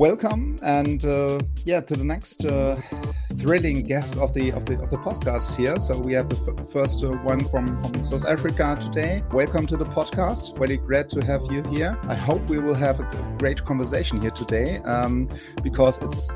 Welcome and uh, yeah to the next uh, thrilling guest of the of the of the podcast here. So we have the f- first uh, one from from south africa today. Welcome to the podcast. Really great to have you here. I hope we will have a great conversation here today um, because it's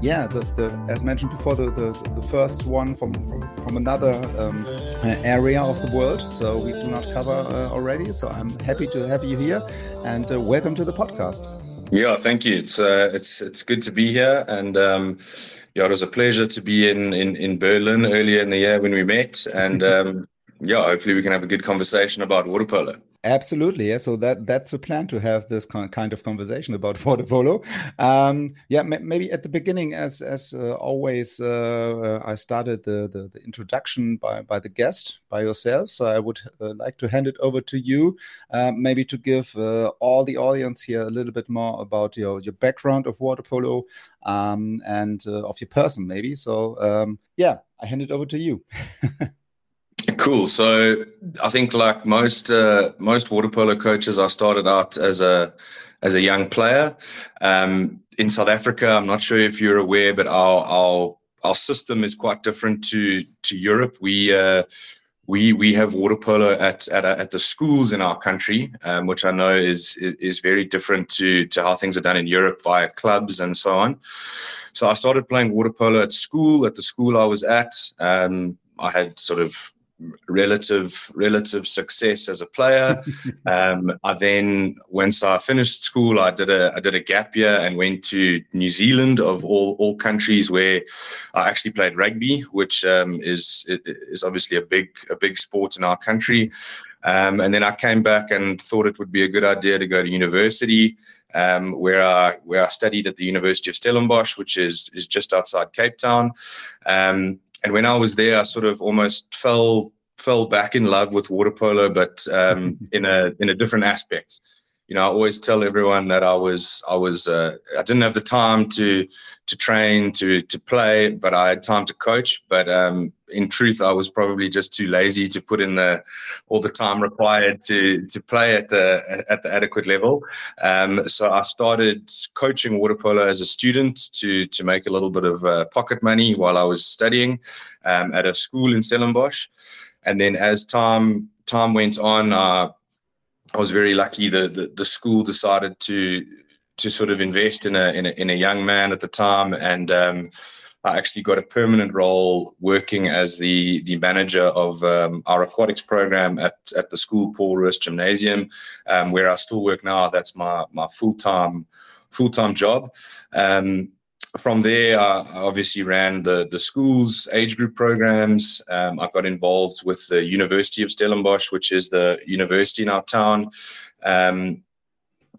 yeah the, the as mentioned before the, the the first one from from, from another um, area of the world. So we do not cover uh, already. So i'm happy to have you here and uh, welcome to the podcast yeah, thank you. It's uh, it's it's good to be here, and um, yeah, it was a pleasure to be in, in in Berlin earlier in the year when we met, and um, yeah, hopefully we can have a good conversation about water polo. Absolutely, yeah. So that that's a plan to have this kind of conversation about water polo. Um, yeah, maybe at the beginning, as as uh, always, uh, I started the, the, the introduction by by the guest by yourself. So I would uh, like to hand it over to you, uh, maybe to give uh, all the audience here a little bit more about your your background of water polo um, and uh, of your person, maybe. So um, yeah, I hand it over to you. Cool. So I think like most uh, most water polo coaches, I started out as a as a young player um, in South Africa. I'm not sure if you're aware, but our our our system is quite different to to Europe. We uh, we we have water polo at at, at the schools in our country, um, which I know is, is, is very different to to how things are done in Europe via clubs and so on. So I started playing water polo at school. At the school I was at, um, I had sort of relative relative success as a player. um, I then, once I finished school, I did a I did a gap year and went to New Zealand of all all countries where I actually played rugby, which um, is is obviously a big a big sport in our country. Um, and then I came back and thought it would be a good idea to go to university. Um, where I where I studied at the University of Stellenbosch, which is is just outside Cape Town. Um, and when I was there, I sort of almost fell fell back in love with water polo, but um, in a in a different aspect. You know, I always tell everyone that I was I was uh, I didn't have the time to to train to to play, but I had time to coach. But um, in truth, I was probably just too lazy to put in the all the time required to to play at the at the adequate level. Um, so I started coaching water polo as a student to to make a little bit of uh, pocket money while I was studying um, at a school in Stellenbosch. And then as time time went on, uh, I was very lucky. The, the the school decided to to sort of invest in a in a, in a young man at the time, and um, I actually got a permanent role working as the the manager of um, our aquatics program at at the school Paul Roos Gymnasium, um, where I still work now. That's my my full time full time job. Um, from there, I obviously ran the the schools age group programs. Um, I got involved with the University of Stellenbosch, which is the university in our town, um,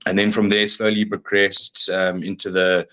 and then from there, slowly progressed um, into the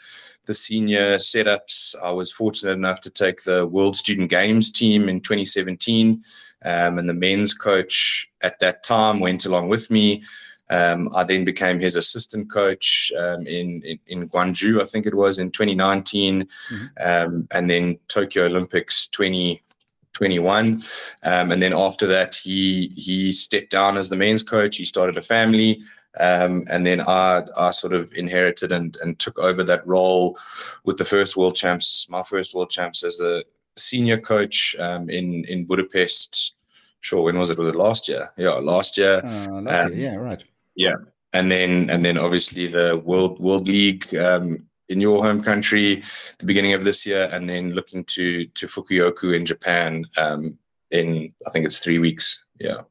the senior setups. I was fortunate enough to take the World Student Games team in 2017, um, and the men's coach at that time went along with me. Um, I then became his assistant coach um, in, in, in Gwangju, I think it was in 2019, mm-hmm. um, and then Tokyo Olympics 2021. Um, and then after that, he he stepped down as the men's coach. He started a family. Um, and then I, I sort of inherited and, and took over that role with the first world champs, my first world champs as a senior coach um, in in Budapest. Sure, when was it? Was it last year? Yeah, last year. Uh, last year, yeah, right. Yeah, and then and then obviously the World World League um, in your home country, the beginning of this year, and then looking to to Fukuoka in Japan um, in I think it's three weeks. Yeah.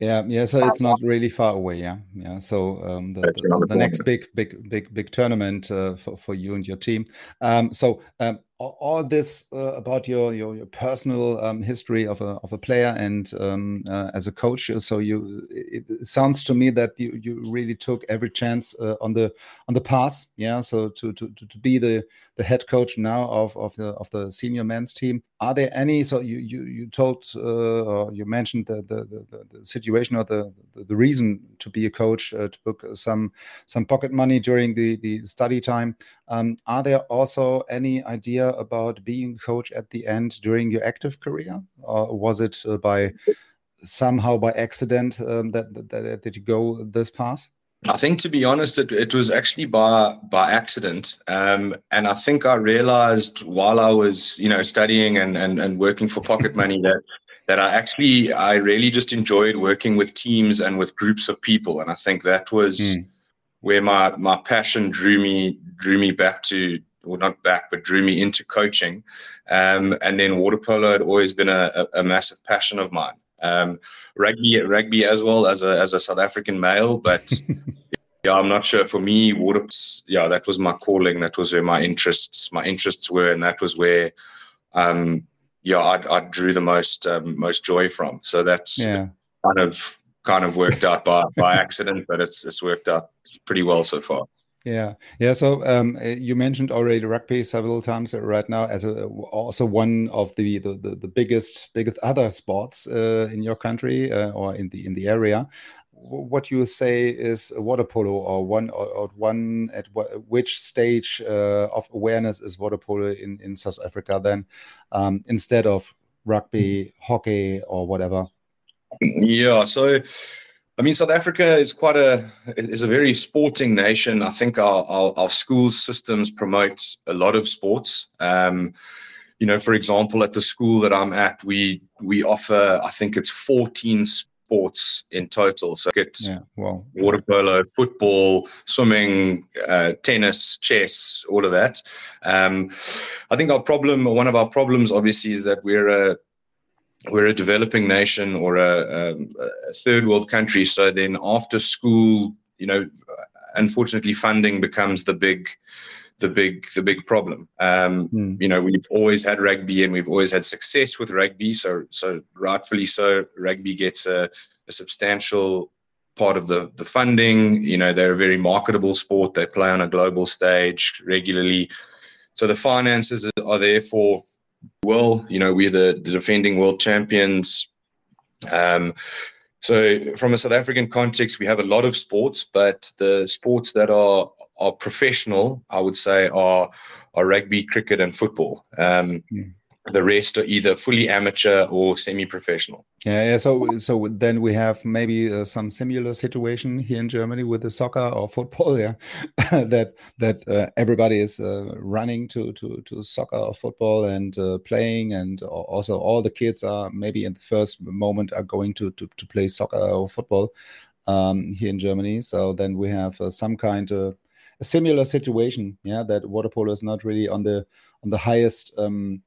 Yeah, yeah. So it's not really far away. Yeah, yeah. So um, the, the, the, next big, big, big, big tournament uh, for for you and your team. Um, so um, all this uh, about your, your, your personal um, history of a of a player and um, uh, as a coach. So you, it, sounds to me that you, you really took every chance uh, on the on the pass. Yeah. So to, to to be the the head coach now of of the of the senior men's team. Are there any? So you you you told uh, or you mentioned the the, the, the situation or the, the reason to be a coach uh, to book some some pocket money during the the study time. Um, are there also any idea about being coach at the end during your active career, or was it uh, by somehow by accident um, that, that, that you go this path? I think, to be honest, it, it was actually by by accident, um, and I think I realized while I was, you know, studying and and, and working for pocket money that that I actually I really just enjoyed working with teams and with groups of people, and I think that was. Mm where my my passion drew me drew me back to or not back but drew me into coaching. Um, and then water polo had always been a, a, a massive passion of mine. Um, rugby rugby as well as a as a South African male but yeah I'm not sure. For me water yeah that was my calling. That was where my interests my interests were. And that was where um, yeah I, I drew the most um, most joy from. So that's yeah. kind of kind of worked out by, by accident, but it's it's worked out pretty well so far. Yeah, yeah. So um, eh, you mentioned already rugby several times right now as a, also one of the, the the, the, biggest biggest other sports uh, in your country uh, or in the in the area. What you say is water polo, or one or, or one at which stage uh, of awareness is water polo in in South Africa then, um, instead of rugby, hockey, or whatever. Yeah, so I mean, South Africa is quite a is a very sporting nation. I think our our, our school systems promote a lot of sports. Um, you know, for example, at the school that I'm at, we we offer I think it's 14 sports in total. So it's yeah, well, water polo, football, swimming, uh, tennis, chess, all of that. Um, I think our problem, one of our problems, obviously, is that we're a we're a developing nation or a, um, a, third world country. So then after school, you know, unfortunately, funding becomes the big, the big, the big problem. Um, mm. You know, we've always had rugby and we've always had success with rugby. So, so rightfully so, rugby gets a, a substantial part of the the funding. You know, they're a very marketable sport. They play on a global stage regularly. So the finances are there for well. You know, we're the, the defending world champions. Um, so, from a South African context, we have a lot of sports, but the sports that are are professional, I would say, are are rugby, cricket, and football. Um, mm the rest are either fully amateur or semi-professional. Yeah, yeah. So, so then we have maybe uh, some similar situation here in Germany with the soccer or football. Yeah, that that uh, everybody is uh, running to to to soccer or football and uh, playing, and also all the kids are maybe in the first moment are going to to, to play soccer or football um, here in Germany. So then we have uh, some kind of a similar situation. Yeah, that water polo is not really on the on the highest. Um,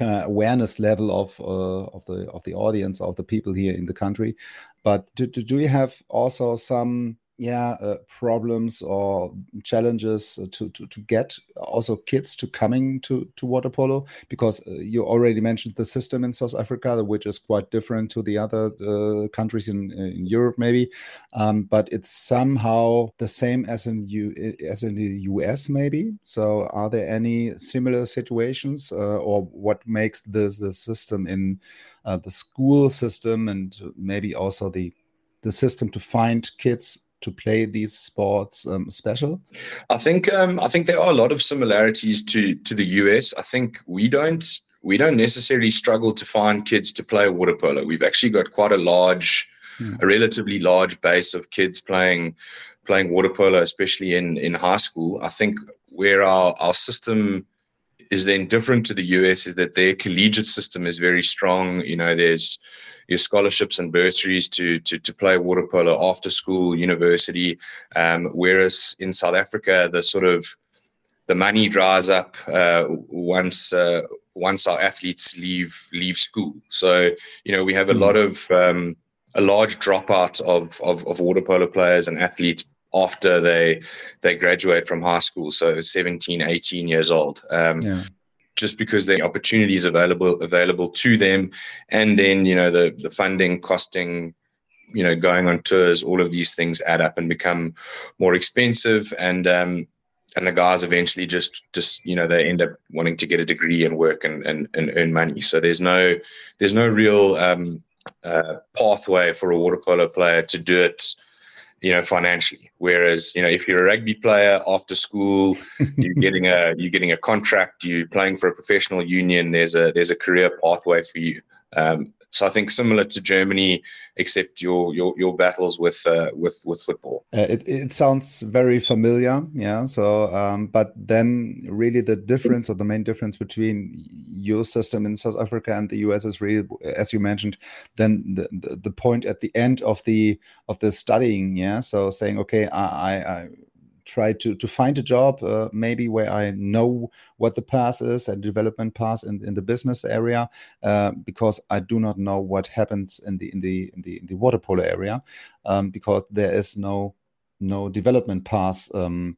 uh, awareness level of uh, of the of the audience of the people here in the country. But do, do, do you have also some yeah uh, problems or challenges to, to to get also kids to coming to to water polo? Because uh, you already mentioned the system in south africa which is quite different to the other uh, countries in, in europe maybe. Um, but it's somehow the same as in you as in the us maybe. So are there any similar situations uh, or what makes the the system in uh, the school system and maybe also the the system to find kids to play these sports um, special? I think um, I think there are a lot of similarities to to the US. I think we don't we don't necessarily struggle to find kids to play water polo. We've actually got quite a large, hmm. a relatively large base of kids playing playing water polo, especially in in high school. I think where our our system is then different to the US is that their collegiate system is very strong. You know, there's your scholarships and bursaries to to, to play water polo after school, university. Um, whereas in South Africa, the sort of the money dries up uh, once uh, once our athletes leave leave school. So you know we have a hmm. lot of um, a large dropout of, of of water polo players and athletes after they they graduate from high school so 17 18 years old um, yeah. Just because the opportunities available available to them, and then you know the the funding, costing, you know, going on tours, all of these things add up and become more expensive, and um, and the guys eventually just just you know they end up wanting to get a degree and work and and, and earn money. So there's no there's no real um, uh, pathway for a water polo player to do it you know financially. Whereas you know if you're a rugby player after school you're getting a you're getting a contract you're playing for a professional union there's a there's a career pathway for you. Um, so I think similar to Germany, except your your your battles with uh, with with football. Uh, it it sounds very familiar, yeah. So, um, but then really the difference or the main difference between your system in South Africa and the US is really, as you mentioned, then the the, the point at the end of the of the studying, yeah. So saying, okay, I, I try to to find a job uh, maybe where I know what the path is and development path in, in the business area uh, because I do not know what happens in the in the in the in the water polo area um, because there is no no development path um,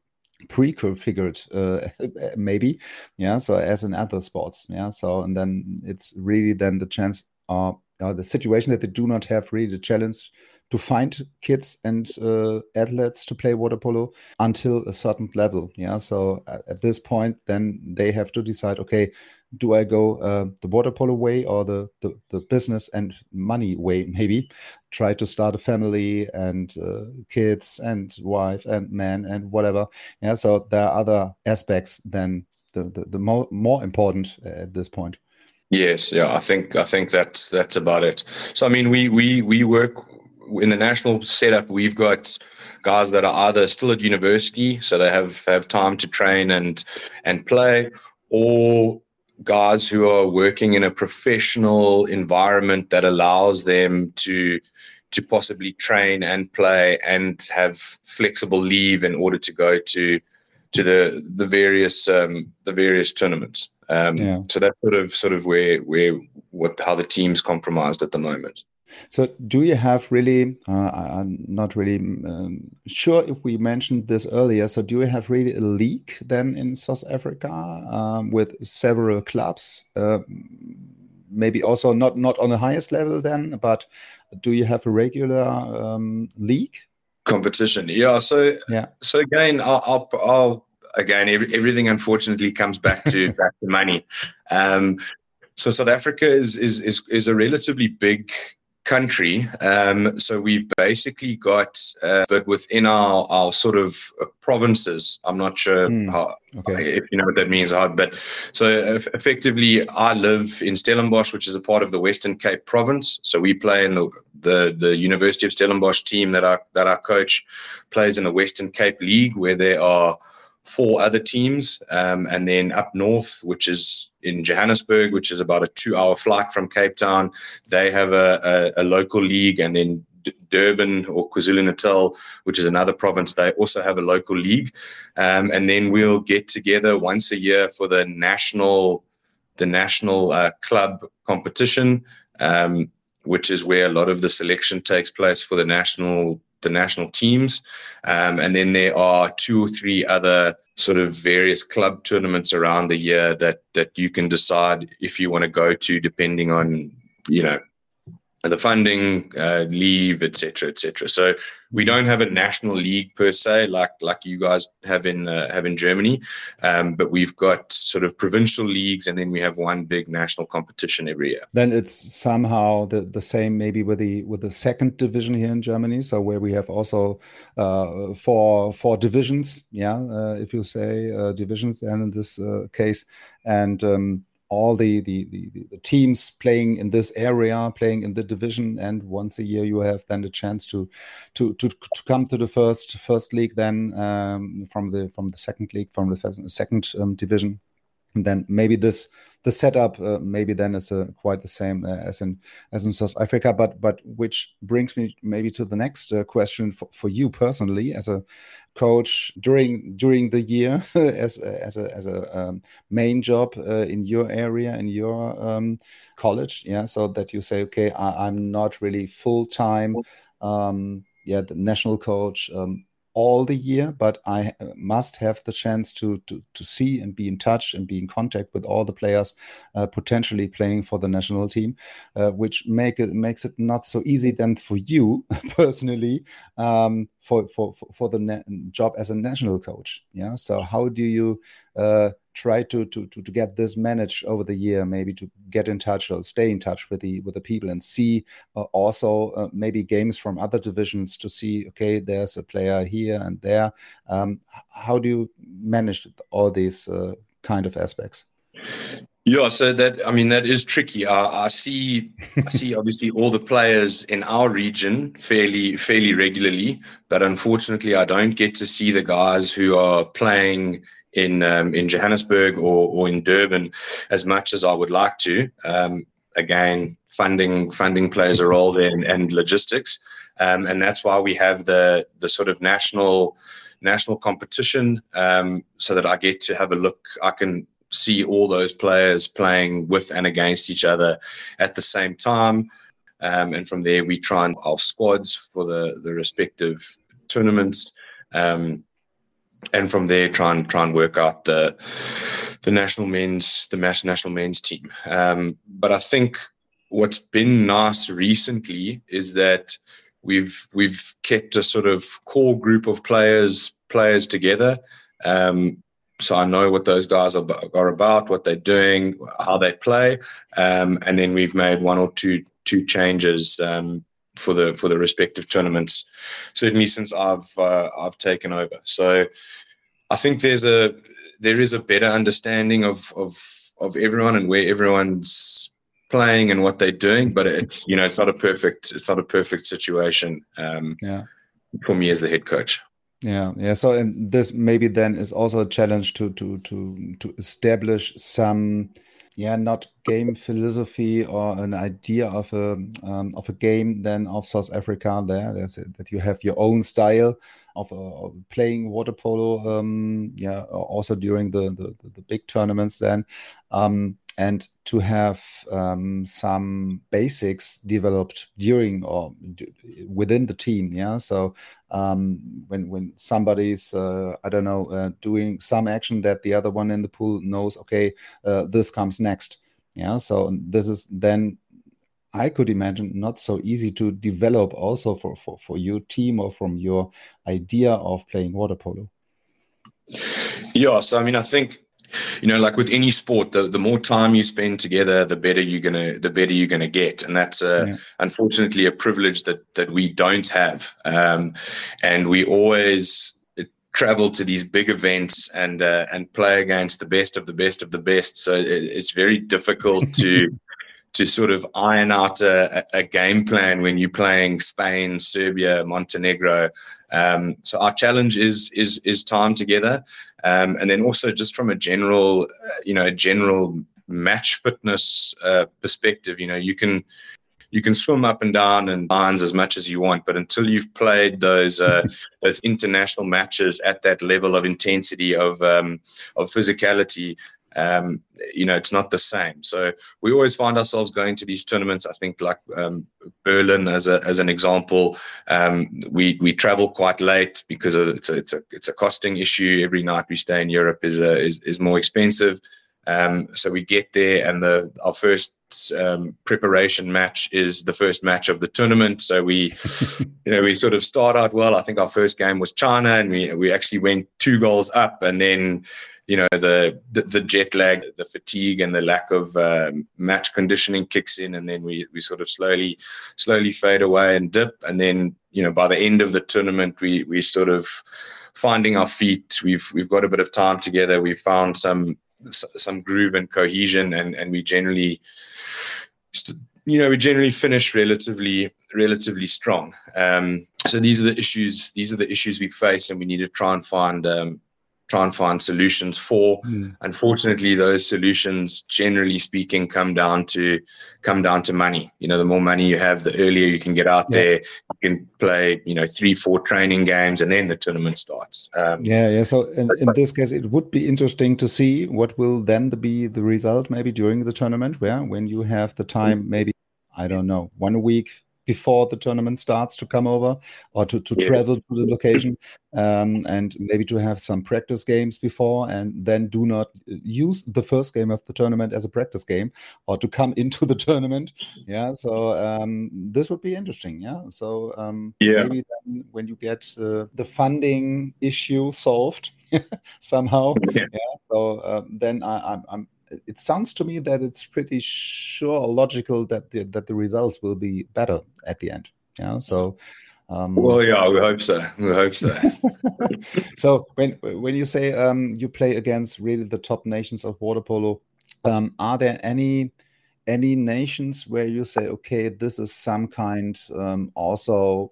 pre-configured uh, maybe yeah so as in other sports yeah so and then it's really then the chance uh the situation that they do not have really the challenge to find kids and uh, athletes to play water polo until a certain level. Yeah. So at, this point, then they have to decide, okay, do I go uh, the water polo way or the, the, the business and money way? Maybe try to start a family and uh, kids and wife and man and whatever. Yeah. So there are other aspects than the the, the more more important at this point. Yes, yeah, I think I think that's that's about it. So I mean, we we we work in the national setup, we've got guys that are either still at university, so they have have time to train and and play, or guys who are working in a professional environment that allows them to to possibly train and play and have flexible leave in order to go to to the the various um, the various tournaments. Um, yeah. So that's sort of sort of where where what how the team's compromised at the moment. So, do you have really? Uh, I'm not really um, sure if we mentioned this earlier. So, do you have really a league then in South Africa um, with several clubs? Uh, maybe also not not on the highest level then, but do you have a regular um, league competition? Yeah. So yeah. So again, I'll, I'll, I'll again every, everything unfortunately comes back to back to money. Um, so South Africa is is is is a relatively big country. Um, so we've basically got, uh, but within our, our sort of uh, provinces, I'm not sure mm, how, okay. if you know what that means, but so effectively, I live in Stellenbosch, which is a part of the Western Cape province. So we play in the, the, the University of Stellenbosch team that our, that our coach plays in the Western Cape League, where there are four other teams. Um, and then up north, which is in Johannesburg, which is about a two hour flight from Cape Town, they have a, a, a local league. And then Durban or KwaZulu Natal, which is another province, they also have a local league. Um, and then we'll get together once a year for the national the national uh, club competition, um, which is where a lot of the selection takes place for the national the national teams. Um, and then there are two or three other sort of various club tournaments around the year that that you can decide if you want to go to, depending on you know the funding, uh, leave, etc., etc. So we don't have a national league per se, like like you guys have in uh, have in Germany, um, but we've got sort of provincial leagues, and then we have one big national competition every year. Then it's somehow the, the same, maybe with the with the second division here in Germany, so where we have also uh, four four divisions, yeah, uh, if you say uh, divisions, and in this uh, case, and um, all the, the, the, the, teams playing in this area, playing in the division, and once a year you have then the chance to to to, to come to the first first league, then um, from the from the second league, from the second um, division, then maybe this the setup uh, maybe then is uh, quite the same uh, as in as in South Africa. But but which brings me maybe to the next uh, question for, for you personally as a coach during during the year as as a as a um, main job uh, in your area in your um, college. Yeah, so that you say, okay, I, am not really full time. Um, yeah, the national coach. Um, all the year, but I uh, must have the chance to to, to see and be in touch and be in contact with all the players uh, potentially playing for the national team, uh, which make it makes it not so easy then for you personally um, for for for the job as a national coach. Yeah. So how do you uh, try to, to to to get this managed over the year maybe to get in touch or stay in touch with the with the people and see uh, also uh, maybe games from other divisions to see okay there's a player here and there um, how do you manage all these uh, kind of aspects yeah, so that I mean that is tricky. I, I see, I see obviously all the players in our region fairly, fairly regularly, but unfortunately, I don't get to see the guys who are playing in um, in Johannesburg or, or in Durban as much as I would like to. Um, again, funding funding plays a role there, and, and logistics, um, and that's why we have the the sort of national national competition, um, so that I get to have a look. I can see all those players playing with and against each other at the same time. Um, and from there, we try and our squads for the, the respective tournaments. Um, and from there try and try and work out the the national men's the mass national men's team. Um, but I think what's been nice recently is that we've we've kept a sort of core group of players players together. Um, so I know what those guys are, are about, what they're doing, how they play, um, and then we've made one or two two changes um, for the for the respective tournaments. Certainly since I've uh, I've taken over. So I think there's a there is a better understanding of of of everyone and where everyone's playing and what they're doing. But it's you know it's not a perfect it's not a perfect situation. Um, yeah. For me as the head coach. Yeah, yeah. So, and this maybe then is also a challenge to to to to establish some yeah not game philosophy or an idea of a um, of a game then of South Africa. There that's it, that you have your own style of, uh, playing water polo um, yeah also during the, the the, big tournaments then. Um, and to have um, some basics developed during or within the team yeah? So um, when when somebody's uh, i don't know uh, doing some action that the other one in the pool knows okay uh, this comes next yeah? So this is then i could imagine not so easy to develop also for for, for your team or from your idea of playing water polo. Yes, i mean i think you know like with any sport the, the more time you spend together the better you're gonna the better you're gonna get and that's uh, yeah. unfortunately a privilege that that we don't have um, and we always travel to these big events and uh, and play against the best of the best of the best so it, it's very difficult to to sort of iron out a, a, game plan when you're playing Spain, Serbia, Montenegro. Um, so our challenge is is is time together. Um, and then also just from a general, uh, you know, general match fitness uh, perspective, you know, you can you can swim up and down and lines as much as you want, but until you've played those uh, those international matches at that level of intensity of um, of physicality, um, you know, it's not the same. So we always find ourselves going to these tournaments. I think like um, Berlin as a as an example, um, we we travel quite late because of, it's a it's a it's a costing issue. Every night we stay in Europe is uh, is is more expensive. Um, so we get there, and the our first um, preparation match is the first match of the tournament. So we, you know, we sort of start out well. I think our first game was China, and we we actually went two goals up, and then you know the, the, the jet lag, the fatigue, and the lack of um, match conditioning kicks in, and then we we sort of slowly slowly fade away and dip, and then you know by the end of the tournament we we sort of finding our feet. We've we've got a bit of time together. We've found some some groove and cohesion, and and we generally. you know, we generally finish relatively relatively strong. Um, so these are the issues. These are the issues we face, and we need to try and find um, try and find solutions for. Mm. Unfortunately, those solutions, generally speaking, come down to come down to money. You know, the more money you have, the earlier you can get out yeah. there. You can play, you know, three, four training games, and then the tournament starts. Um, yeah, yeah. So in, in this case, it would be interesting to see what will then be the result, maybe during the tournament, where when you have the time, maybe I don't know, one week before the tournament starts to come over or to, to yeah. travel to the location um, and maybe to have some practice games before and then do not use the first game of the tournament as a practice game or to come into the tournament. Yeah, so um, this would be interesting. Yeah, so um, yeah. maybe then when you get uh, the funding issue solved somehow, yeah. yeah so um, then I, I'm, I'm it sounds to me that it's pretty sure logical that the, that the results will be better at the end. Yeah. So. Um, well, yeah, we hope so. We hope so. so when when you say um, you play against really the top nations of water polo, um, are there any any nations where you say, okay, this is some kind um, also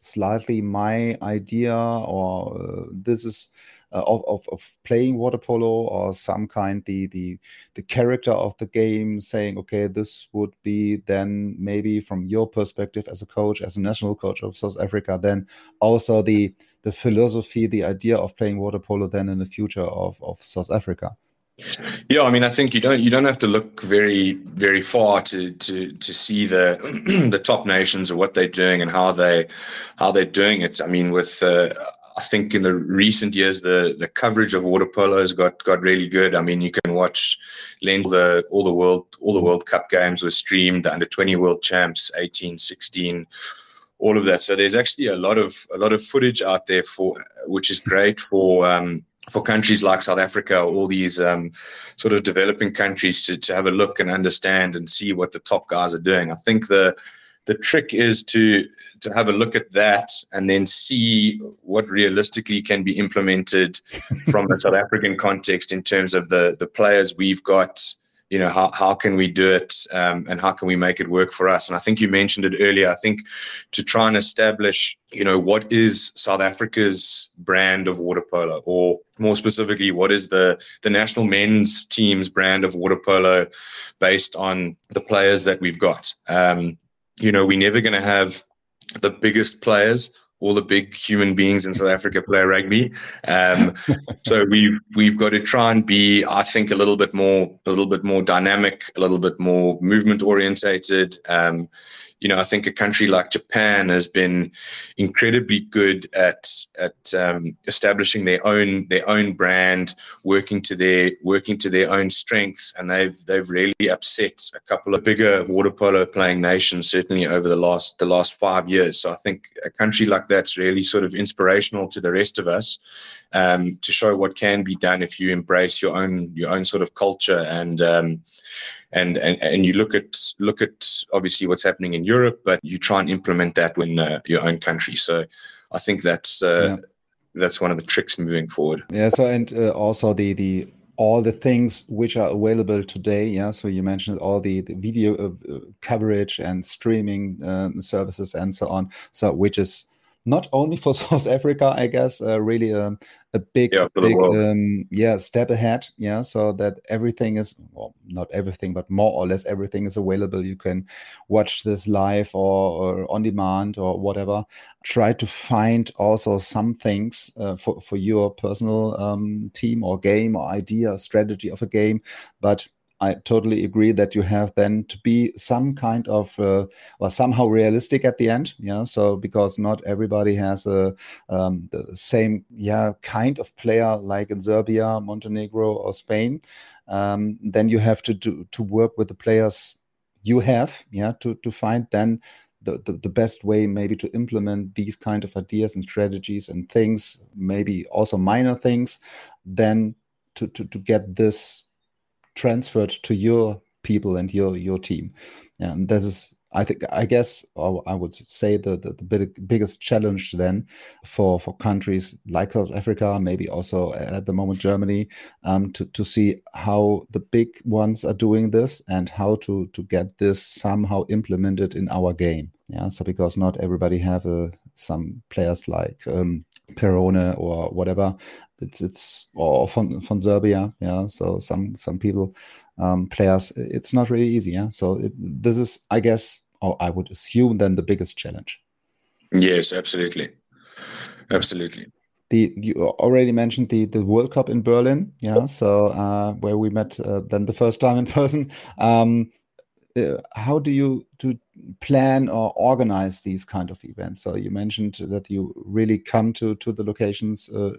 slightly my idea, or uh, this is uh, of, of, of playing water polo or some kind the the the character of the game saying okay this would be then maybe from your perspective as a coach as a national coach of south africa then also the the philosophy the idea of playing water polo then in the future of, of south africa yeah, I mean, I think you don't you don't have to look very very far to to to see the the top nations or what they're doing and how they how they're doing it. I mean, with uh, I think in the recent years, the the coverage of water polo has got got really good. I mean, you can watch the all the world all the World Cup games were streamed, the under 20 World Champs, 18, 16, all of that. So there's actually a lot of a lot of footage out there for which is great for um, for countries like South Africa, all these um, sort of developing countries to, to have a look and understand and see what the top guys are doing. I think the the trick is to to have a look at that and then see what realistically can be implemented from the South African context in terms of the the players we've got. You know how how can we do it um, and how can we make it work for us? And I think you mentioned it earlier. I think to try and establish, you know, what is South Africa's brand of water polo, or more specifically, what is the the national men's team's brand of water polo, based on the players that we've got. Um, you know, we're never going to have the biggest players all the big human beings in South Africa play rugby. Um, so we've we've got to try and be, I think, a little bit more a little bit more dynamic, a little bit more movement orientated. Um, you know, I think a country like Japan has been incredibly good at at um, establishing their own their own brand, working to their working to their own strengths, and they've they've really upset a couple of bigger water polo playing nations certainly over the last the last five years. So I think a country like that's really sort of inspirational to the rest of us um, to show what can be done if you embrace your own your own sort of culture and um, and, and and you look at look at obviously what's happening in Europe, but you try and implement that in uh, your own country. So I think that's uh, yeah. that's one of the tricks moving forward. Yeah. So and uh, also the the all the things which are available today. Yeah. So you mentioned all the, the video uh, coverage and streaming um, services and so on. So which is not only for South Africa, I guess, uh, really um, a big, yeah, big, um, yeah, step ahead. Yeah, so that everything is well, not everything, but more or less everything is available. You can watch this live or, or on demand or whatever. Try to find also some things uh, for for your personal um, team or game or idea, strategy of a game, but I totally agree that you have then to be some kind of uh, or somehow realistic at the end. Yeah. So because not everybody has a um, the same yeah kind of player like in Serbia, Montenegro, or Spain. Um, then you have to do to work with the players you have. Yeah. To to find then. The, the, the best way maybe to implement these kind of ideas and strategies and things maybe also minor things then to, to, to get this transferred to your people and your your team. And this is I think I guess or I would say the, the, the big, biggest challenge then for for countries like South Africa, maybe also at the moment Germany, um, to to see how the big ones are doing this and how to to get this somehow implemented in our game. Yeah, so because not everybody have a, uh, some players like um, Perrone or whatever it's it's or from from Serbia. Yeah, so some some people um, players. It's not really easy. Yeah, so it, this is, I guess, or I would assume, then the biggest challenge. Yes, absolutely, absolutely. The you already mentioned the the World Cup in Berlin. Yeah, so uh, where we met uh, then the first time in person. Um, uh, how do you to plan or organize these kind of events? So you mentioned that you really come to to the locations uh,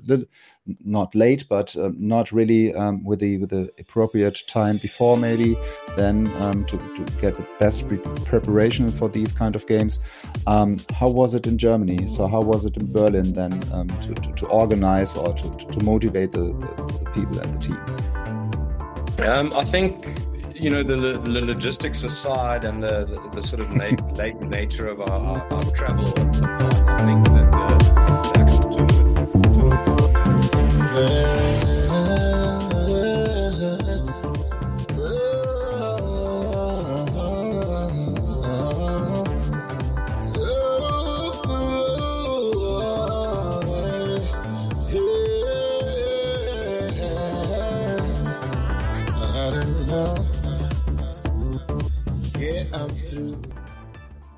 not late, but uh, not really um, with the with the appropriate time before maybe. Then um, to to get the best pre preparation for these kind of games. Um, how was it in Germany? So how was it in Berlin then um, to, to, to organize or to, to motivate the, the, the people and the team? Um, I think you know the, the, logistics aside and the, the, the sort of late nature of our, our, our travel apart, I think that